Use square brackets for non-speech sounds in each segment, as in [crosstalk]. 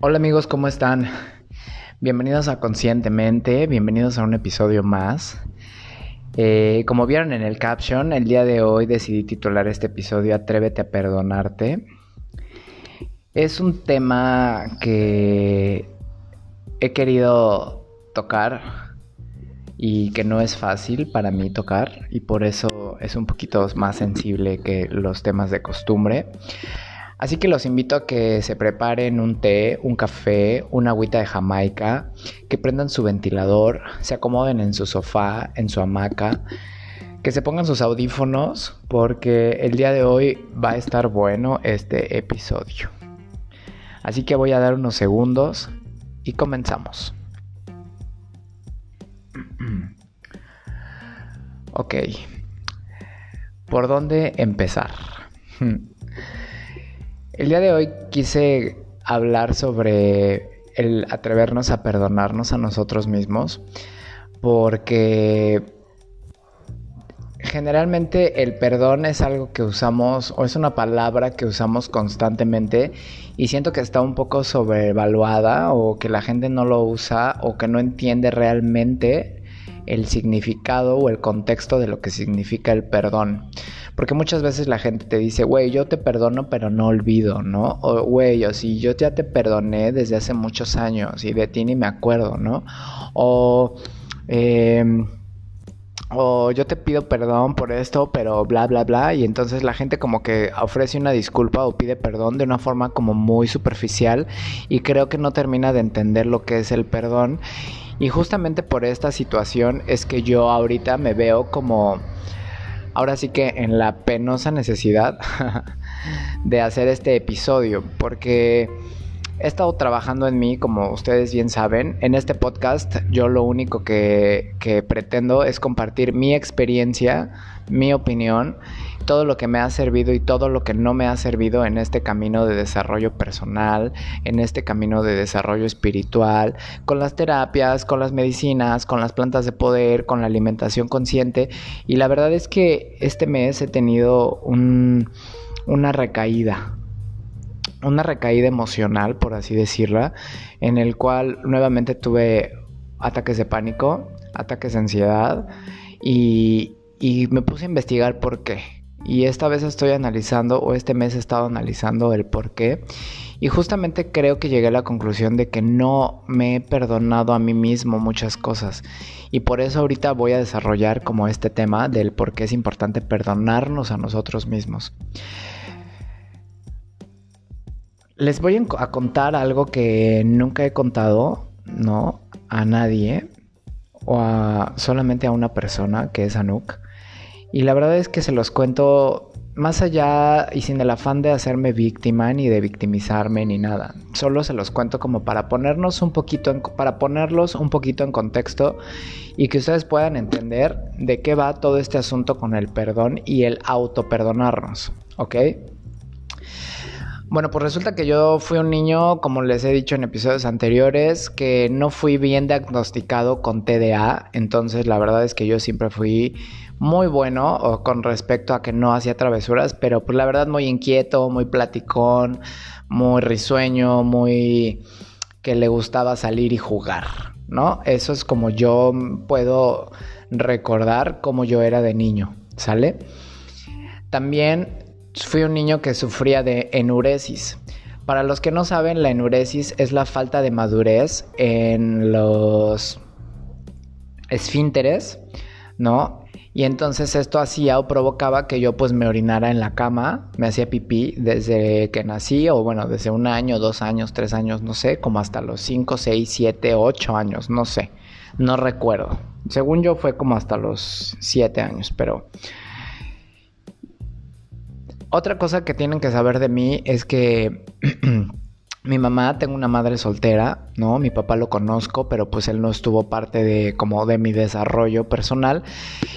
Hola amigos, ¿cómo están? Bienvenidos a Conscientemente, bienvenidos a un episodio más. Eh, como vieron en el caption, el día de hoy decidí titular este episodio Atrévete a perdonarte. Es un tema que he querido tocar y que no es fácil para mí tocar y por eso es un poquito más sensible que los temas de costumbre. Así que los invito a que se preparen un té, un café, una agüita de Jamaica, que prendan su ventilador, se acomoden en su sofá, en su hamaca, que se pongan sus audífonos porque el día de hoy va a estar bueno este episodio. Así que voy a dar unos segundos y comenzamos. [clears throat] ok. ¿Por dónde empezar? El día de hoy quise hablar sobre el atrevernos a perdonarnos a nosotros mismos porque generalmente el perdón es algo que usamos o es una palabra que usamos constantemente y siento que está un poco sobrevaluada o que la gente no lo usa o que no entiende realmente el significado o el contexto de lo que significa el perdón. Porque muchas veces la gente te dice, güey, yo te perdono pero no olvido, ¿no? O, güey, o si yo ya te perdoné desde hace muchos años y de ti ni me acuerdo, ¿no? O... Em, o yo te pido perdón por esto, pero bla, bla, bla. Y entonces la gente como que ofrece una disculpa o pide perdón de una forma como muy superficial y creo que no termina de entender lo que es el perdón. Y justamente por esta situación es que yo ahorita me veo como ahora sí que en la penosa necesidad [laughs] de hacer este episodio, porque he estado trabajando en mí, como ustedes bien saben. En este podcast yo lo único que, que pretendo es compartir mi experiencia, mi opinión todo lo que me ha servido y todo lo que no me ha servido en este camino de desarrollo personal, en este camino de desarrollo espiritual, con las terapias, con las medicinas, con las plantas de poder, con la alimentación consciente. Y la verdad es que este mes he tenido una recaída, una recaída emocional, por así decirla, en el cual nuevamente tuve ataques de pánico, ataques de ansiedad y, me puse a investigar por qué. Y esta vez estoy analizando, o este mes he estado analizando el por qué. Y justamente creo que llegué a la conclusión de que no me he perdonado a mí mismo muchas cosas. Y por eso ahorita voy a desarrollar como este tema del por qué es importante perdonarnos a nosotros mismos. Les voy a contar algo que nunca he contado, ¿no? A nadie. O a solamente a una persona que es Anuk. Y la verdad es que se los cuento más allá y sin el afán de hacerme víctima ni de victimizarme ni nada. Solo se los cuento como para ponernos un poquito en, para ponerlos un poquito en contexto y que ustedes puedan entender de qué va todo este asunto con el perdón y el auto perdonarnos, ¿ok? Bueno, pues resulta que yo fui un niño, como les he dicho en episodios anteriores, que no fui bien diagnosticado con TDA, entonces la verdad es que yo siempre fui muy bueno con respecto a que no hacía travesuras, pero pues la verdad muy inquieto, muy platicón, muy risueño, muy que le gustaba salir y jugar, ¿no? Eso es como yo puedo recordar cómo yo era de niño, ¿sale? También fui un niño que sufría de enuresis. Para los que no saben, la enuresis es la falta de madurez en los esfínteres, ¿no? Y entonces esto hacía o provocaba que yo pues me orinara en la cama, me hacía pipí desde que nací, o bueno, desde un año, dos años, tres años, no sé, como hasta los cinco, seis, siete, ocho años, no sé, no recuerdo. Según yo fue como hasta los siete años, pero otra cosa que tienen que saber de mí es que [clears throat] mi mamá, tengo una madre soltera, ¿no? Mi papá lo conozco, pero pues él no estuvo parte de como de mi desarrollo personal.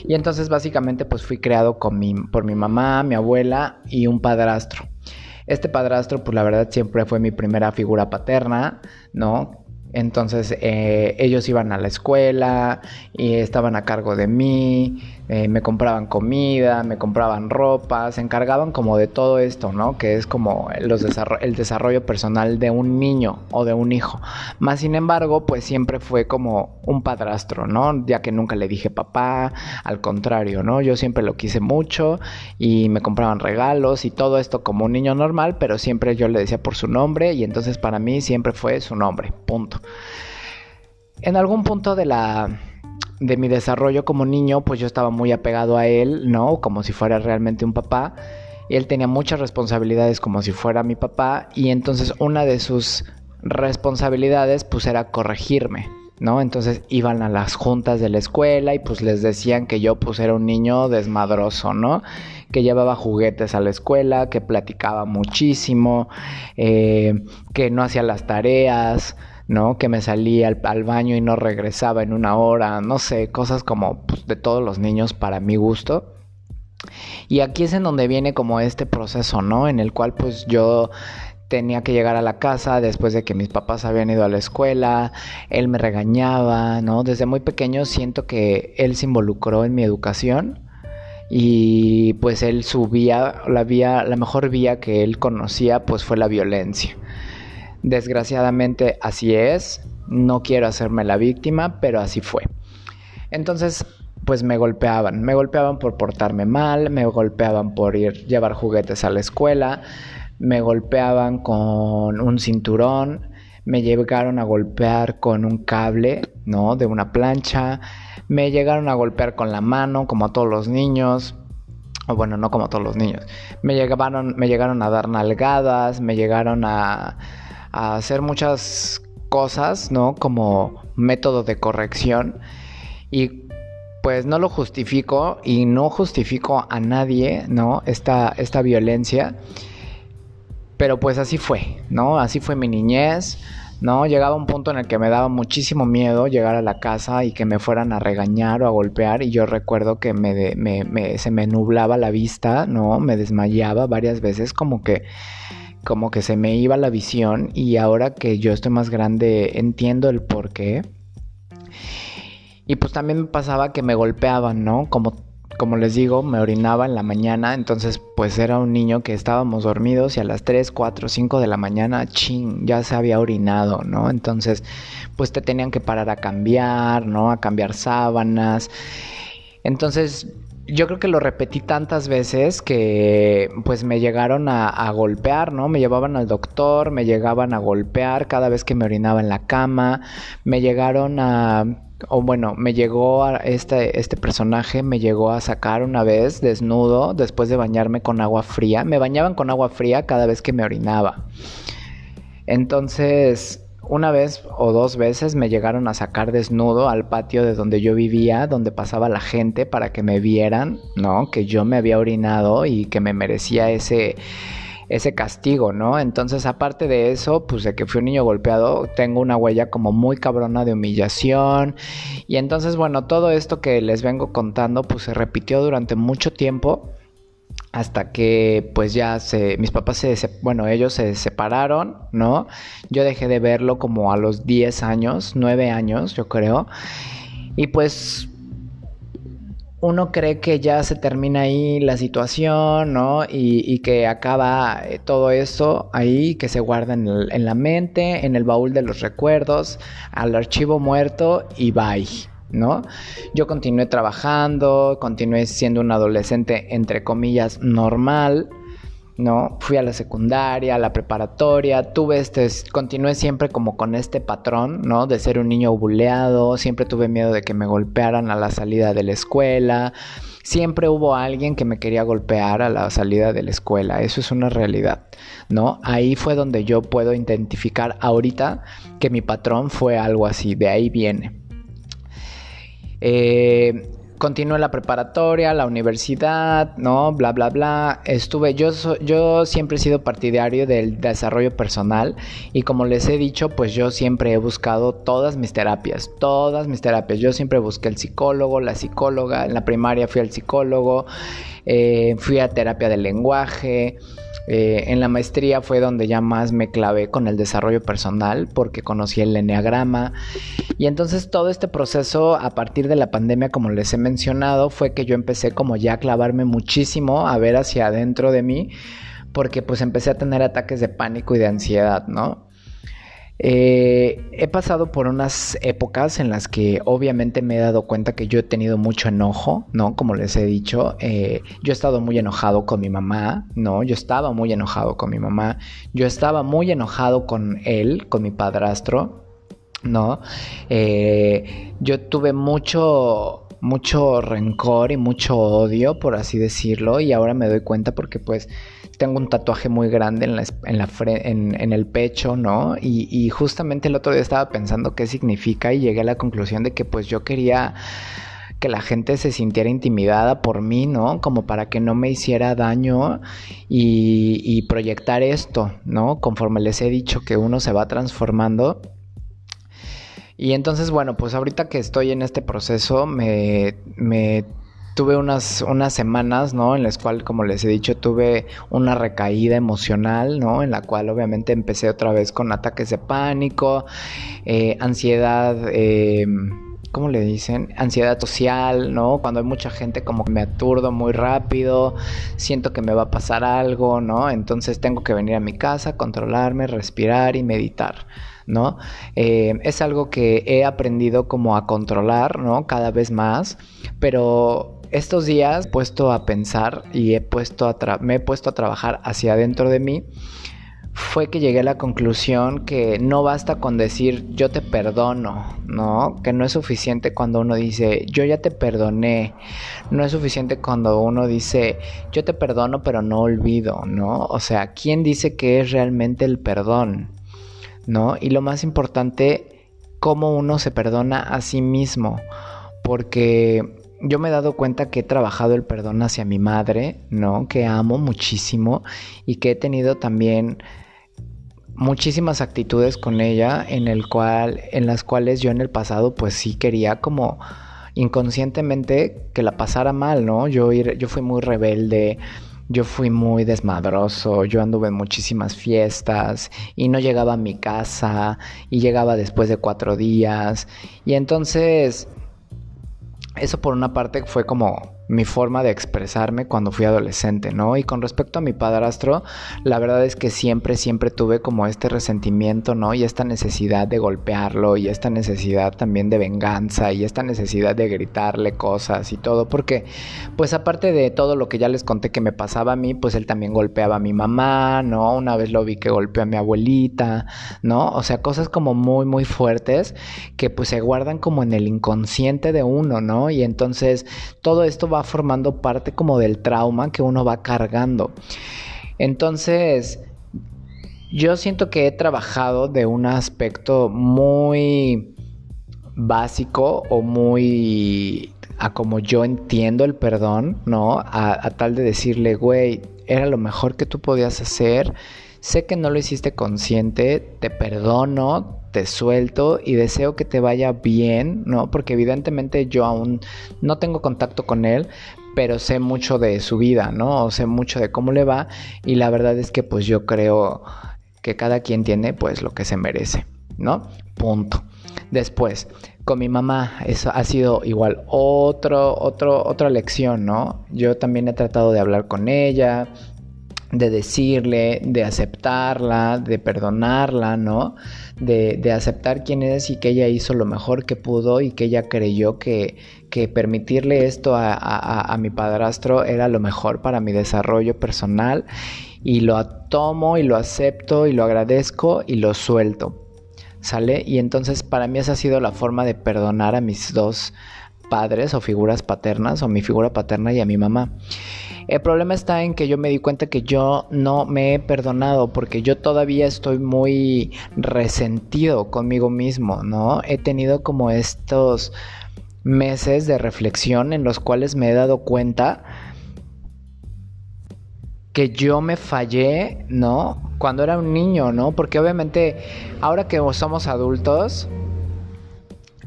Y entonces básicamente pues fui creado con mi, por mi mamá, mi abuela y un padrastro. Este padrastro pues la verdad siempre fue mi primera figura paterna, ¿no? Entonces eh, ellos iban a la escuela y estaban a cargo de mí, eh, me compraban comida, me compraban ropa, se encargaban como de todo esto, ¿no? Que es como el desarrollo personal de un niño o de un hijo. Más sin embargo, pues siempre fue como un padrastro, ¿no? Ya que nunca le dije papá, al contrario, ¿no? Yo siempre lo quise mucho y me compraban regalos y todo esto como un niño normal, pero siempre yo le decía por su nombre y entonces para mí siempre fue su nombre, punto. En algún punto de la de mi desarrollo como niño, pues yo estaba muy apegado a él, ¿no? Como si fuera realmente un papá. Él tenía muchas responsabilidades como si fuera mi papá y entonces una de sus responsabilidades pues era corregirme, ¿no? Entonces iban a las juntas de la escuela y pues les decían que yo pues era un niño desmadroso, ¿no? Que llevaba juguetes a la escuela, que platicaba muchísimo, eh, que no hacía las tareas, ¿no? Que me salía al, baño y no regresaba en una hora, no sé, cosas como pues, de todos los niños para mi gusto. Y aquí es en donde viene como este proceso, ¿no? En el cual pues yo tenía que llegar a la casa después de que mis papás habían ido a la escuela, él me regañaba, ¿no? Desde muy pequeño siento que él se involucró en mi educación y pues él subía la vía, la mejor vía que él conocía pues fue la violencia. Desgraciadamente así es, no quiero hacerme la víctima, pero así fue. Entonces, pues me golpeaban, me golpeaban por portarme mal, me golpeaban por ir llevar juguetes a la escuela, me golpeaban con un cinturón, me llegaron a golpear con un cable, ¿no? De una plancha, me llegaron a golpear con la mano, como a todos los niños, o bueno, no como todos los niños, me llegaron, me llegaron a dar nalgadas, me llegaron a a hacer muchas cosas, ¿no? Como método de corrección. Y pues no lo justifico y no justifico a nadie, ¿no? Esta, esta violencia. Pero pues así fue, ¿no? Así fue mi niñez, ¿no? Llegaba un punto en el que me daba muchísimo miedo llegar a la casa y que me fueran a regañar o a golpear. Y yo recuerdo que me, me, se me nublaba la vista, ¿no? Me desmayaba varias veces, como que como que se me iba la visión y ahora que yo estoy más grande entiendo el por qué. Y pues también me pasaba que me golpeaban, ¿no? Como, como les digo, me orinaba en la mañana, entonces pues era un niño que estábamos dormidos y a las 3, 4, 5 de la mañana, ching, ya se había orinado, ¿no? Entonces pues te tenían que parar a cambiar, ¿no? A cambiar sábanas. Entonces yo creo que lo repetí tantas veces que pues me llegaron a, golpear, ¿no? Me llevaban al doctor, me llegaban a golpear cada vez que me orinaba en la cama, me llegaron a... O bueno, me llegó a este, este personaje, me llegó a sacar una vez desnudo después de bañarme con agua fría. Me bañaban con agua fría cada vez que me orinaba. Entonces, una vez o dos veces me llegaron a sacar desnudo al patio de donde yo vivía, donde pasaba la gente para que me vieran, ¿no? Que yo me había orinado y que me merecía ese ese castigo, ¿no? Entonces, aparte de eso, pues de que fui un niño golpeado, tengo una huella como muy cabrona de humillación. Y entonces, bueno, todo esto que les vengo contando, pues se repitió durante mucho tiempo hasta que pues ya se mis papás se bueno ellos se separaron no yo dejé de verlo como a los 10 años 9 años yo creo. Y pues uno cree que ya se termina ahí la situación, ¿no? Y, que acaba eh, todo eso ahí, que se guarda en, en la mente, en el baúl de los recuerdos, al archivo muerto y bye, ¿no? Yo continué trabajando, continué siendo un adolescente, entre comillas, normal, ¿no? Fui a la secundaria, a la preparatoria, tuve este, continué siempre como con este patrón, ¿no? De ser un niño buleado, siempre tuve miedo de que me golpearan a la salida de la escuela, siempre hubo alguien que me quería golpear a la salida de la escuela, eso es una realidad, ¿no? Ahí fue donde yo puedo identificar ahorita que mi patrón fue algo así, de ahí viene. Eh, continué la preparatoria, la universidad, ¿no? Bla, bla, bla. Estuve, yo, yo siempre he sido partidario del desarrollo personal y como les he dicho, pues yo siempre he buscado todas mis terapias, todas mis terapias. Yo siempre busqué el psicólogo, la psicóloga, en la primaria fui al psicólogo, eh, fui a terapia del lenguaje. Eh, en la maestría fue donde ya más me clavé con el desarrollo personal porque conocí el enneagrama y entonces todo este proceso a partir de la pandemia como les he mencionado fue que yo empecé como ya a clavarme muchísimo a ver hacia adentro de mí porque pues empecé a tener ataques de pánico y de ansiedad, ¿no? Eh, he pasado por unas épocas en las que obviamente me he dado cuenta que yo he tenido mucho enojo, ¿no? Como les he dicho, eh, yo he estado muy enojado con mi mamá, ¿no? Yo estaba muy enojado con mi mamá, yo estaba muy enojado con él, con mi padrastro, ¿no? Eh, yo tuve mucho mucho rencor y mucho odio, por así decirlo, y ahora me doy cuenta porque pues tengo un tatuaje muy grande en, la, en, en, el pecho, ¿no? Y, justamente el otro día estaba pensando qué significa y llegué a la conclusión de que pues yo quería que la gente se sintiera intimidada por mí, ¿no? Como para que no me hiciera daño y, proyectar esto, ¿no? Conforme les he dicho que uno se va transformando. Y entonces, bueno, pues ahorita que estoy en este proceso, me tuve unas, unas semanas, ¿no? En las cuales, como les he dicho, tuve una recaída emocional, ¿no? En la cual obviamente empecé otra vez con ataques de pánico, eh, ansiedad, eh, ¿cómo le dicen? Ansiedad social, ¿no? Cuando hay mucha gente como que me aturdo muy rápido, siento que me va a pasar algo, ¿no? Entonces tengo que venir a mi casa, controlarme, respirar y meditar. ¿no? Eh, es algo que he aprendido como a controlar, ¿no? Cada vez más, pero estos días he puesto a pensar y he puesto a me he puesto a trabajar hacia adentro de mí fue que llegué a la conclusión que no basta con decir yo te perdono, ¿no? Que no es suficiente cuando uno dice yo ya te perdoné. No es suficiente cuando uno dice yo te perdono pero no olvido, ¿no? O sea, ¿quién dice que es realmente el perdón? ¿No? Y lo más importante, cómo uno se perdona a sí mismo. Porque yo me he dado cuenta que he trabajado el perdón hacia mi madre, ¿no? Que amo muchísimo y que he tenido también muchísimas actitudes con ella en el cual en las cuales yo en el pasado pues sí quería como inconscientemente que la pasara mal, ¿no? Yo yo fui muy rebelde, yo fui muy desmadroso, yo anduve en muchísimas fiestas y no llegaba a mi casa y llegaba después de cuatro días y entonces eso por una parte fue como mi forma de expresarme cuando fui adolescente, ¿no? Y con respecto a mi padrastro, la verdad es que siempre, siempre tuve como este resentimiento, ¿no? Y esta necesidad de golpearlo y esta necesidad también de venganza y esta necesidad de gritarle cosas y todo, porque pues aparte de todo lo que ya les conté que me pasaba a mí, pues él también golpeaba a mi mamá, ¿no? Una vez lo vi que golpeó a mi abuelita, ¿no? O sea, cosas como muy, muy fuertes que pues se guardan como en el inconsciente de uno, ¿no? Y entonces todo esto formando parte como del trauma que uno va cargando. Entonces, yo siento que he trabajado de un aspecto muy básico o muy a como yo entiendo el perdón, ¿no? A, a, tal de decirle, güey, era lo mejor que tú podías hacer. Sé que no lo hiciste consciente, te perdono, te suelto y deseo que te vaya bien, ¿no? Porque evidentemente yo aún no tengo contacto con él, pero sé mucho de su vida, ¿no? O sé mucho de cómo le va y la verdad es que pues yo creo que cada quien tiene pues lo que se merece, ¿no? Punto. Después, con mi mamá, eso ha sido igual otro, otro, otra lección, ¿no? Yo también he tratado de hablar con ella, de decirle, de aceptarla, de perdonarla, ¿no? De, de, aceptar quién es y que ella hizo lo mejor que pudo y que ella creyó que, que permitirle esto a, a, a, mi padrastro era lo mejor para mi desarrollo personal y lo tomo y lo acepto y lo agradezco y lo suelto. ¿Sale? Y entonces para mí esa ha sido la forma de perdonar a mis dos padres o figuras paternas o mi figura paterna y a mi mamá. El problema está en que yo me di cuenta que yo no me he perdonado porque yo todavía estoy muy resentido conmigo mismo, ¿no? He tenido como estos meses de reflexión en los cuales me he dado cuenta que yo me fallé, ¿no? Cuando era un niño, ¿no? Porque obviamente ahora que somos adultos,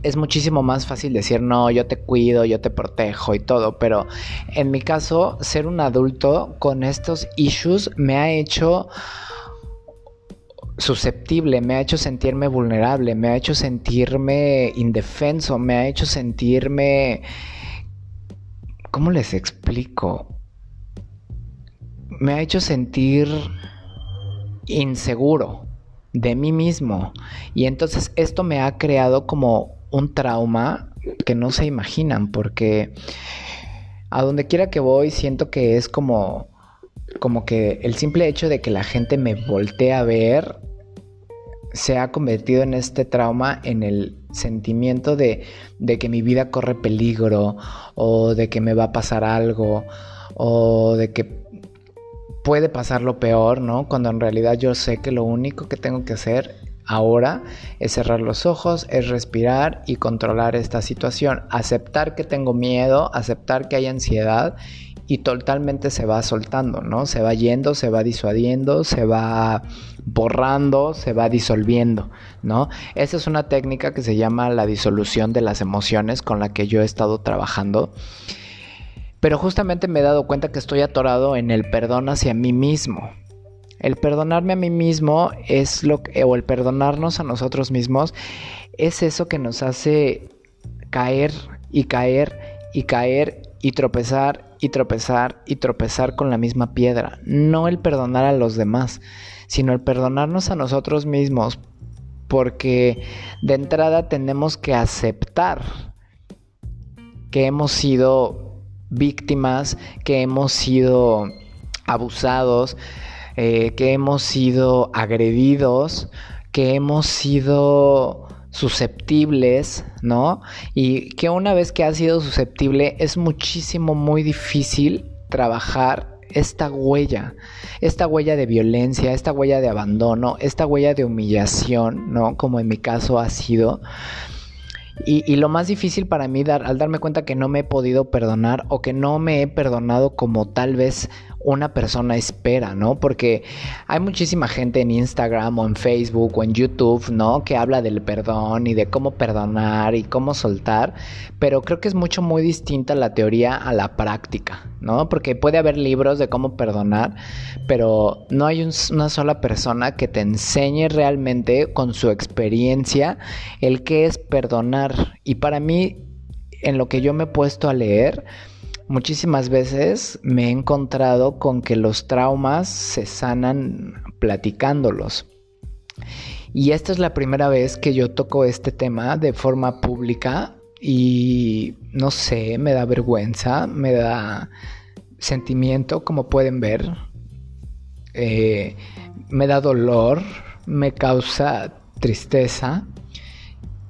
es muchísimo más fácil decir, no, yo te cuido, yo te protejo y todo, pero en mi caso, ser un adulto con estos issues me ha hecho susceptible, me ha hecho sentirme vulnerable, me ha hecho sentirme indefenso, me ha hecho sentirme... ¿Cómo les explico? Me ha hecho sentir inseguro de mí mismo. Y entonces esto me ha creado como un trauma que no se imaginan, porque a donde quiera que voy siento que es como como que el simple hecho de que la gente me voltee a ver se ha convertido en este trauma en el sentimiento de, de, que mi vida corre peligro o de que me va a pasar algo o de que puede pasar lo peor, ¿no? Cuando en realidad yo sé que lo único que tengo que hacer ahora es cerrar los ojos, es respirar y controlar esta situación, aceptar que tengo miedo, aceptar que hay ansiedad y totalmente se va soltando, ¿no? Se va yendo, se va disuadiendo, se va borrando, se va disolviendo, ¿no? Esa es una técnica que se llama la disolución de las emociones con la que yo he estado trabajando. Pero justamente me he dado cuenta que estoy atorado en el perdón hacia mí mismo. El perdonarme a mí mismo es lo que, o el perdonarnos a nosotros mismos es eso que nos hace caer y caer y caer y tropezar y tropezar y tropezar con la misma piedra. No el perdonar a los demás, sino el perdonarnos a nosotros mismos. Porque de entrada tenemos que aceptar que hemos sido víctimas, que hemos sido abusados, eh, que hemos sido agredidos, que hemos sido susceptibles, ¿no? Y que una vez que has sido susceptible es muchísimo muy difícil trabajar esta huella, esta huella de violencia, esta huella de abandono, esta huella de humillación, ¿no? Como en mi caso ha sido. Y, lo más difícil para mí dar, al darme cuenta que no me he podido perdonar o que no me he perdonado como tal vez una persona espera, ¿no? Porque hay muchísima gente en Instagram o en Facebook o en YouTube, ¿no? Que habla del perdón y de cómo perdonar y cómo soltar, pero creo que es mucho muy distinta la teoría a la práctica, ¿no? Porque puede haber libros de cómo perdonar, pero no hay una sola persona que te enseñe realmente con su experiencia el qué es perdonar. Y para mí, en lo que yo me he puesto a leer, Muchísimas veces me he encontrado con que los traumas se sanan platicándolos. Y esta es la primera vez que yo toco este tema de forma pública y no sé, me da vergüenza, me da sentimiento, como pueden ver, eh, me da dolor, me causa tristeza.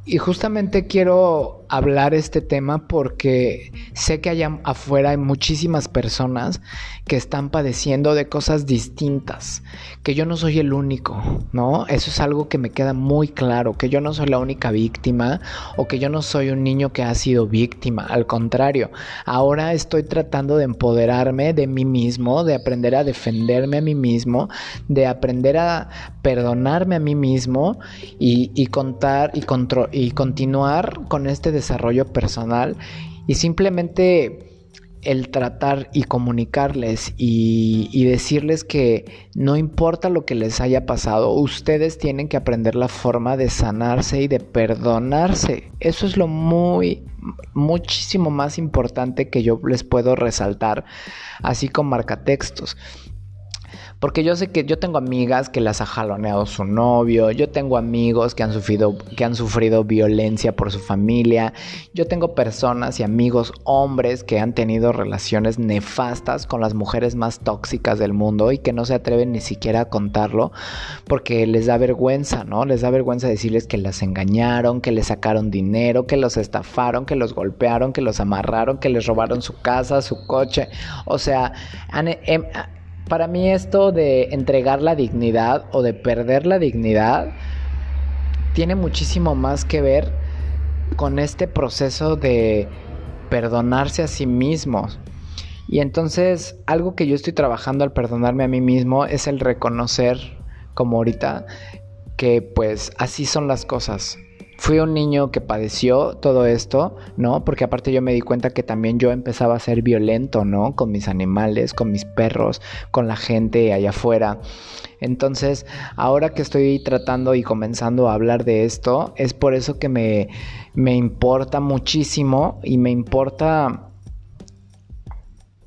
Y justamente quiero hablar este tema porque sé que allá afuera hay muchísimas personas que están padeciendo de cosas distintas, que yo no soy el único, ¿no? Eso es algo que me queda muy claro, que yo no soy la única víctima o que yo no soy un niño que ha sido víctima, al contrario, ahora estoy tratando de empoderarme de mí mismo, de aprender a defenderme a mí mismo, de aprender a perdonarme a mí mismo y, contar y, y continuar con este desarrollo desarrollo personal y simplemente el tratar y comunicarles y, decirles que no importa lo que les haya pasado, ustedes tienen que aprender la forma de sanarse y de perdonarse. Eso es lo muy, muchísimo más importante que yo les puedo resaltar, así con marcatextos. Porque yo sé que yo tengo amigas que las ha jaloneado su novio, yo tengo amigos que han sufrido, que han sufrido violencia por su familia, yo tengo personas y amigos hombres que han tenido relaciones nefastas con las mujeres más tóxicas del mundo y que no se atreven ni siquiera a contarlo porque les da vergüenza, ¿no? Les da vergüenza decirles que las engañaron, que les sacaron dinero, que los estafaron, que los golpearon, que los amarraron, que les robaron su casa, su coche. O sea, han, em, para mí esto de entregar la dignidad o de perder la dignidad tiene muchísimo más que ver con este proceso de perdonarse a sí mismos. Y entonces algo que yo estoy trabajando al perdonarme a mí mismo es el reconocer, como ahorita, que pues así son las cosas. Fui un niño que padeció todo esto, ¿no? Porque aparte yo me di cuenta que también yo empezaba a ser violento, ¿no? Con mis animales, con mis perros, con la gente allá afuera. Entonces, ahora que estoy tratando y comenzando a hablar de esto, es por eso que me, me importa muchísimo y me importa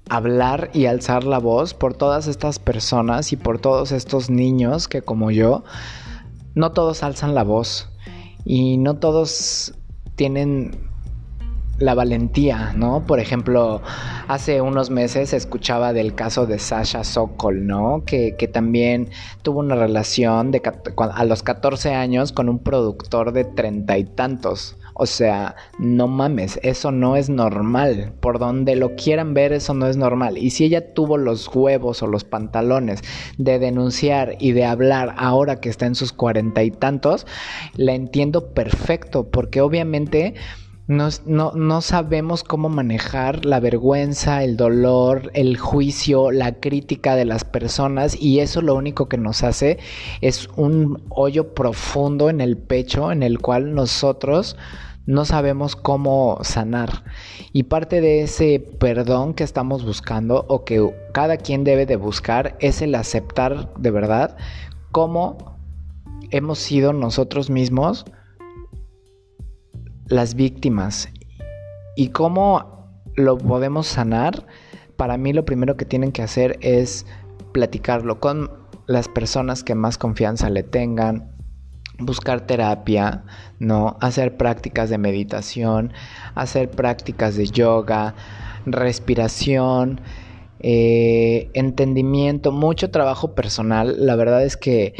hablar y alzar la voz por todas estas personas y por todos estos niños que como yo, no todos alzan la voz y no todos tienen la valentía, ¿no? Por ejemplo, hace unos meses escuchaba del caso de Sasha Sokol, ¿no? Que, que también tuvo una relación de, a los 14 años con un productor de treinta y tantos. O sea, no mames, eso no es normal. Por donde lo quieran ver, eso no es normal. Y si ella tuvo los huevos o los pantalones de denunciar y de hablar ahora que está en sus cuarenta y tantos, la entiendo perfecto, porque obviamente... No, no, sabemos cómo manejar la vergüenza, el dolor, el juicio, la crítica de las personas y eso lo único que nos hace es un hoyo profundo en el pecho en el cual nosotros no sabemos cómo sanar. Y parte de ese perdón que estamos buscando o que cada quien debe de buscar es el aceptar de verdad cómo hemos sido nosotros mismos las víctimas y cómo lo podemos sanar. Para mí lo primero que tienen que hacer es platicarlo con las personas que más confianza le tengan, buscar terapia, ¿no? Hacer prácticas de meditación, hacer prácticas de yoga, respiración, eh, entendimiento, mucho trabajo personal. La verdad es que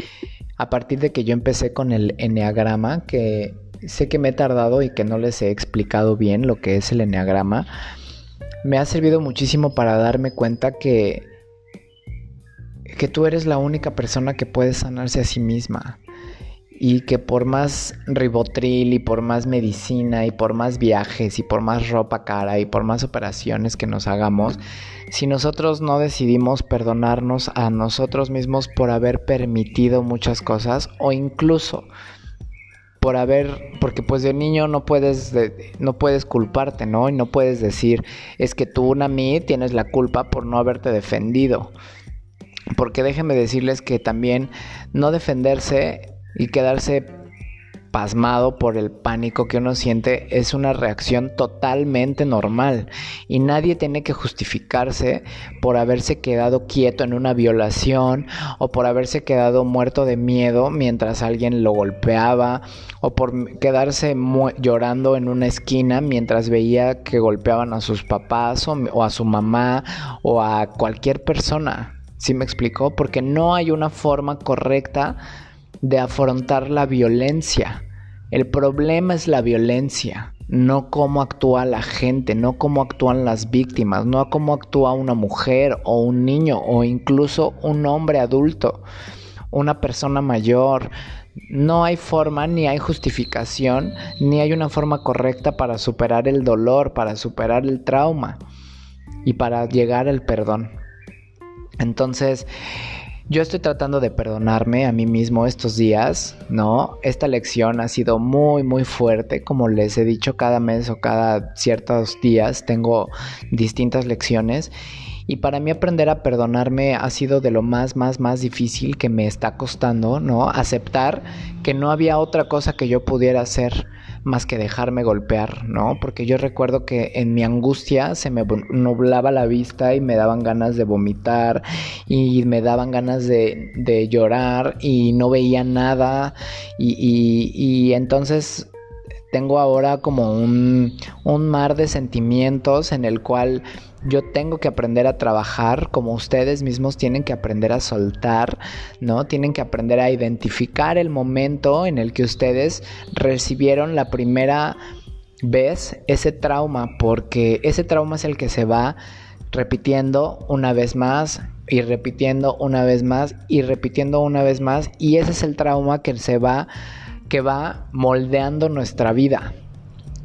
a partir de que yo empecé con el enneagrama, que sé que me he tardado y que no les he explicado bien lo que es el enneagrama, me ha servido muchísimo para darme cuenta que que tú eres la única persona que puede sanarse a sí misma y que por más ribotril y por más medicina y por más viajes y por más ropa cara y por más operaciones que nos hagamos, si nosotros no decidimos perdonarnos a nosotros mismos por haber permitido muchas cosas o incluso por haber porque pues de niño no puedes no puedes culparte, ¿no? Y no puedes decir, es que tú una mí tienes la culpa por no haberte defendido. Porque déjenme decirles que también no defenderse y quedarse pasmado por el pánico que uno siente es una reacción totalmente normal y nadie tiene que justificarse por haberse quedado quieto en una violación o por haberse quedado muerto de miedo mientras alguien lo golpeaba o por quedarse llorando en una esquina mientras veía que golpeaban a sus papás o, a su mamá o a cualquier persona. ¿Sí me explicó? Porque no hay una forma correcta de afrontar la violencia. El problema es la violencia, no cómo actúa la gente, no cómo actúan las víctimas, no cómo actúa una mujer o un niño o incluso un hombre adulto, una persona mayor. No hay forma, ni hay justificación, ni hay una forma correcta para superar el dolor, para superar el trauma y para llegar al perdón. Entonces, yo estoy tratando de perdonarme a mí mismo estos días, ¿no? Esta lección ha sido muy, muy fuerte. Como les he dicho, cada mes o cada ciertos días tengo distintas lecciones. Y para mí aprender a perdonarme ha sido de lo más, más, más difícil que me está costando, ¿no? Aceptar que no había otra cosa que yo pudiera hacer más que dejarme golpear, ¿no? Porque yo recuerdo que en mi angustia se me nublaba la vista y me daban ganas de vomitar y me daban ganas de, llorar y no veía nada y, y, y entonces tengo ahora como un, un, mar de sentimientos en el cual yo tengo que aprender a trabajar como ustedes mismos tienen que aprender a soltar, ¿no? Tienen que aprender a identificar el momento en el que ustedes recibieron la primera vez ese trauma, porque ese trauma es el que se va repitiendo una vez más y repitiendo una vez más y repitiendo una vez más y ese es el trauma que se va que va moldeando nuestra vida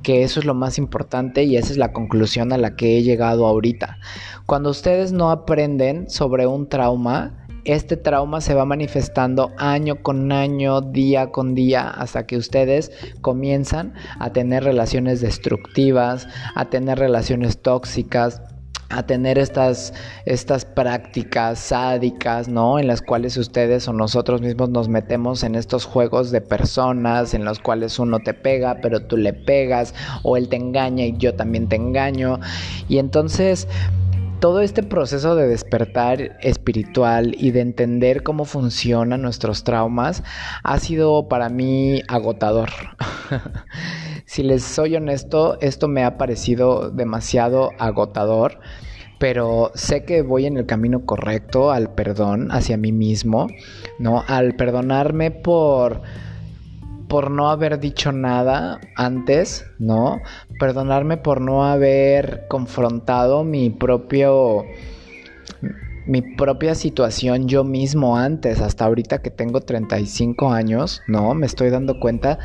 que eso es lo más importante y esa es la conclusión a la que he llegado ahorita. Cuando ustedes no aprenden sobre un trauma, este trauma se va manifestando año con año, día con día, hasta que ustedes comienzan a tener relaciones destructivas, a tener relaciones tóxicas, a tener estas, estas prácticas sádicas, ¿no? En las cuales ustedes o nosotros mismos nos metemos en estos juegos de personas en los cuales uno te pega, pero tú le pegas, o él te engaña y yo también te engaño. Y entonces todo este proceso de despertar espiritual y de entender cómo funcionan nuestros traumas ha sido para mí agotador. [laughs] si les soy honesto, esto me ha parecido demasiado agotador, pero sé que voy en el camino correcto al perdón hacia mí mismo, ¿no? Al perdonarme por por no haber dicho nada antes, ¿no? Perdonarme por no haber confrontado mi propio mi propia situación yo mismo antes, hasta ahorita que tengo 35 años, ¿no? Me estoy dando cuenta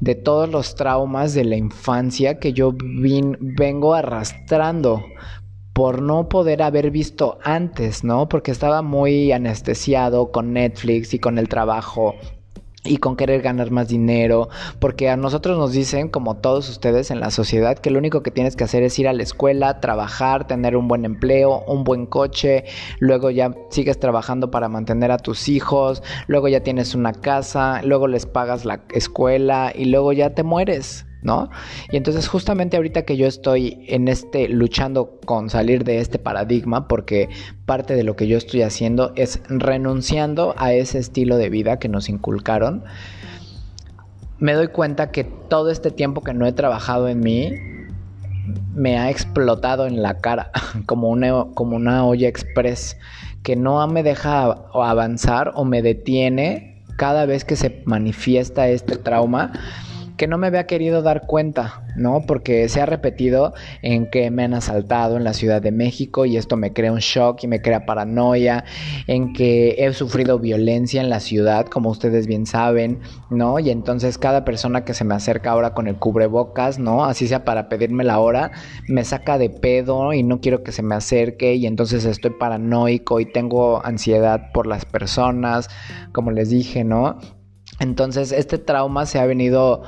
de todos los traumas de la infancia que yo vengo arrastrando por no poder haber visto antes, ¿no? Porque estaba muy anestesiado con Netflix y con el trabajo y con querer ganar más dinero, porque a nosotros nos dicen, como todos ustedes en la sociedad, que lo único que tienes que hacer es ir a la escuela, trabajar, tener un buen empleo, un buen coche, luego ya sigues trabajando para mantener a tus hijos, luego ya tienes una casa, luego les pagas la escuela y luego ya te mueres. ¿No? Y entonces justamente ahorita que yo estoy en este luchando con salir de este paradigma porque parte de lo que yo estoy haciendo es renunciando a ese estilo de vida que nos inculcaron. Me doy cuenta que todo este tiempo que no he trabajado en mí me ha explotado en la cara [laughs] como una, como una olla express que no me deja avanzar o me detiene cada vez que se manifiesta este trauma que no me había querido dar cuenta, ¿no? Porque se ha repetido en que me han asaltado en la Ciudad de México y esto me crea un shock y me crea paranoia, en que he sufrido violencia en la ciudad, como ustedes bien saben, ¿no? Y entonces cada persona que se me acerca ahora con el cubrebocas, ¿no? Así sea para pedirme la hora, me saca de pedo y no quiero que se me acerque y entonces estoy paranoico y tengo ansiedad por las personas, como les dije, ¿no? Entonces este trauma se ha venido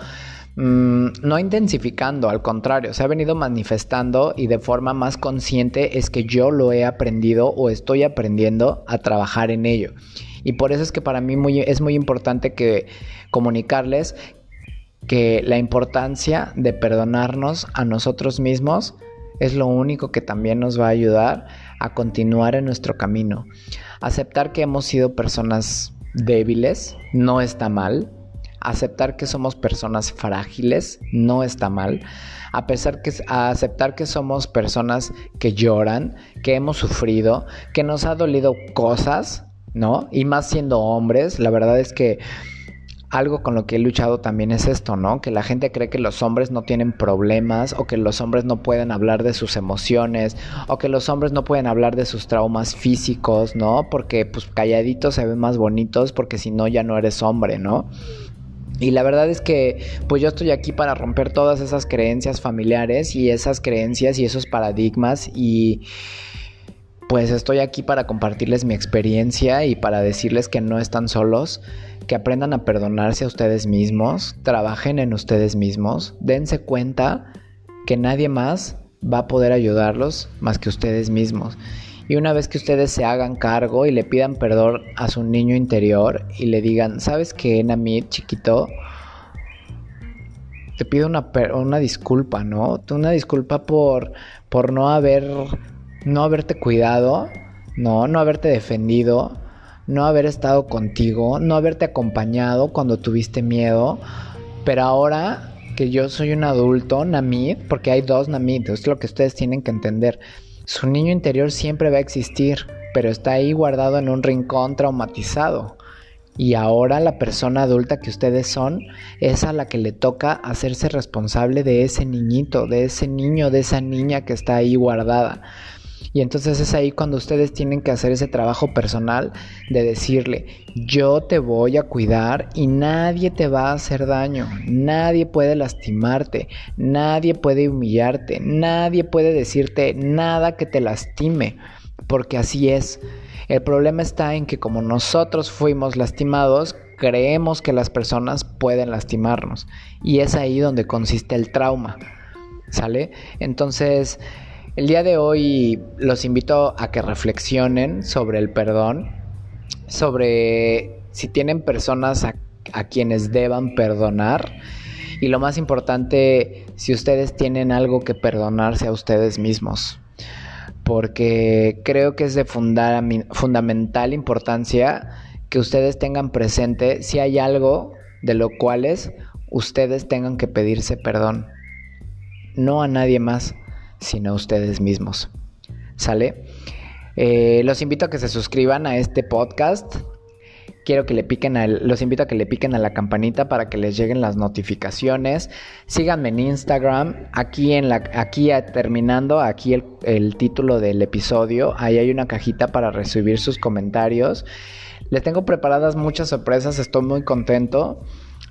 mm, no intensificando, al contrario, se ha venido manifestando y de forma más consciente es que yo lo he aprendido o estoy aprendiendo a trabajar en ello. Y por eso es que para mí es muy importante que comunicarles que la importancia de perdonarnos a nosotros mismos es lo único que también nos va a ayudar a continuar en nuestro camino. Aceptar que hemos sido personas débiles no está mal. Aceptar que somos personas frágiles no está mal. A pesar que aceptar que somos personas que lloran, que hemos sufrido, que nos ha dolido cosas, ¿no? Y más siendo hombres, la verdad es que algo con lo que he luchado también es esto, ¿no? Que la gente cree que los hombres no tienen problemas o que los hombres no pueden hablar de sus emociones o que los hombres no pueden hablar de sus traumas físicos, ¿no? Porque pues calladitos se ven más bonitos porque si no ya no eres hombre, ¿no? Y la verdad es que pues yo estoy aquí para romper todas esas creencias familiares y esas creencias y esos paradigmas y pues estoy aquí para compartirles mi experiencia y para decirles que no están solos, que aprendan a perdonarse a ustedes mismos, trabajen en ustedes mismos, dense cuenta que nadie más va a poder ayudarlos más que ustedes mismos. Y una vez que ustedes se hagan cargo y le pidan perdón a su niño interior y le digan, ¿sabes qué, Namid, chiquito? Te pido una, una disculpa, ¿no? Una disculpa por, por no haber no haberte cuidado, no, no haberte defendido, no haber estado contigo, no haberte acompañado cuando tuviste miedo, pero ahora que yo soy un adulto, Namid, porque hay dos Namid, es lo que ustedes tienen que entender. Su niño interior siempre va a existir, pero está ahí guardado en un rincón traumatizado. Y ahora la persona adulta que ustedes son es a la que le toca hacerse responsable de ese niñito, de ese niño, de esa niña que está ahí guardada. Y entonces es ahí cuando ustedes tienen que hacer ese trabajo personal de decirle, yo te voy a cuidar y nadie te va a hacer daño, nadie puede lastimarte, nadie puede humillarte, nadie puede decirte nada que te lastime, porque así es. El problema está en que como nosotros fuimos lastimados, creemos que las personas pueden lastimarnos. Y es ahí donde consiste el trauma. ¿Sale? Entonces, el día de hoy los invito a que reflexionen sobre el perdón, sobre si tienen personas a, quienes deban perdonar y lo más importante, si ustedes tienen algo que perdonarse a ustedes mismos. Porque creo que es de fundamental importancia que ustedes tengan presente si hay algo de lo cuales ustedes tengan que pedirse perdón. No a nadie más sino ustedes mismos. ¿Sale? Eh, los invito a que se suscriban a este podcast. Quiero que le piquen al, los invito a que le piquen a la campanita para que les lleguen las notificaciones. Síganme en Instagram. Aquí en la, aquí terminando, aquí el, el título del episodio. Ahí hay una cajita para recibir sus comentarios. Les tengo preparadas muchas sorpresas. Estoy muy contento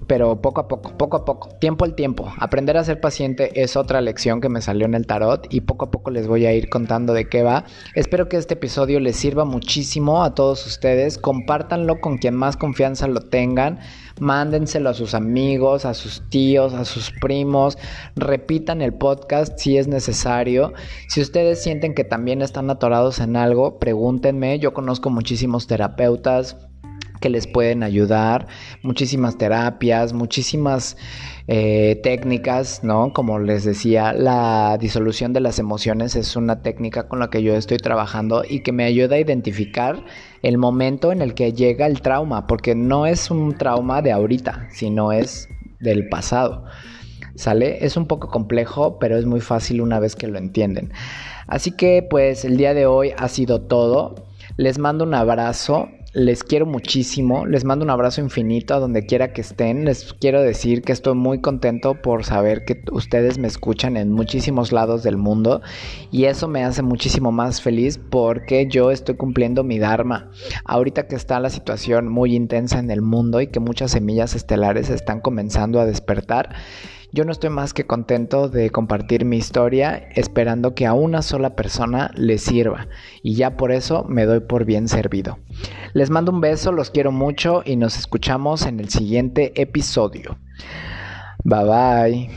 pero poco a poco, poco a poco, tiempo al tiempo. Aprender a ser paciente es otra lección que me salió en el tarot y poco a poco les voy a ir contando de qué va. Espero que este episodio les sirva muchísimo a todos ustedes. Compártanlo con quien más confianza lo tengan. Mándenselo a sus amigos, a sus tíos, a sus primos. Repitan el podcast si es necesario. Si ustedes sienten que también están atorados en algo, pregúntenme. Yo conozco muchísimos terapeutas que les pueden ayudar, muchísimas terapias, muchísimas eh, técnicas, ¿no? Como les decía, la disolución de las emociones es una técnica con la que yo estoy trabajando y que me ayuda a identificar el momento en el que llega el trauma, porque no es un trauma de ahorita, sino es del pasado. ¿Sale? Es un poco complejo, pero es muy fácil una vez que lo entienden. Así que pues el día de hoy ha sido todo. Les mando un abrazo les quiero muchísimo, les mando un abrazo infinito a donde quiera que estén. Les quiero decir que estoy muy contento por saber que ustedes me escuchan en muchísimos lados del mundo y eso me hace muchísimo más feliz porque yo estoy cumpliendo mi Dharma. Ahorita que está la situación muy intensa en el mundo y que muchas semillas estelares están comenzando a despertar, yo no estoy más que contento de compartir mi historia esperando que a una sola persona le sirva y ya por eso me doy por bien servido. Les mando un beso, los quiero mucho y nos escuchamos en el siguiente episodio. Bye bye.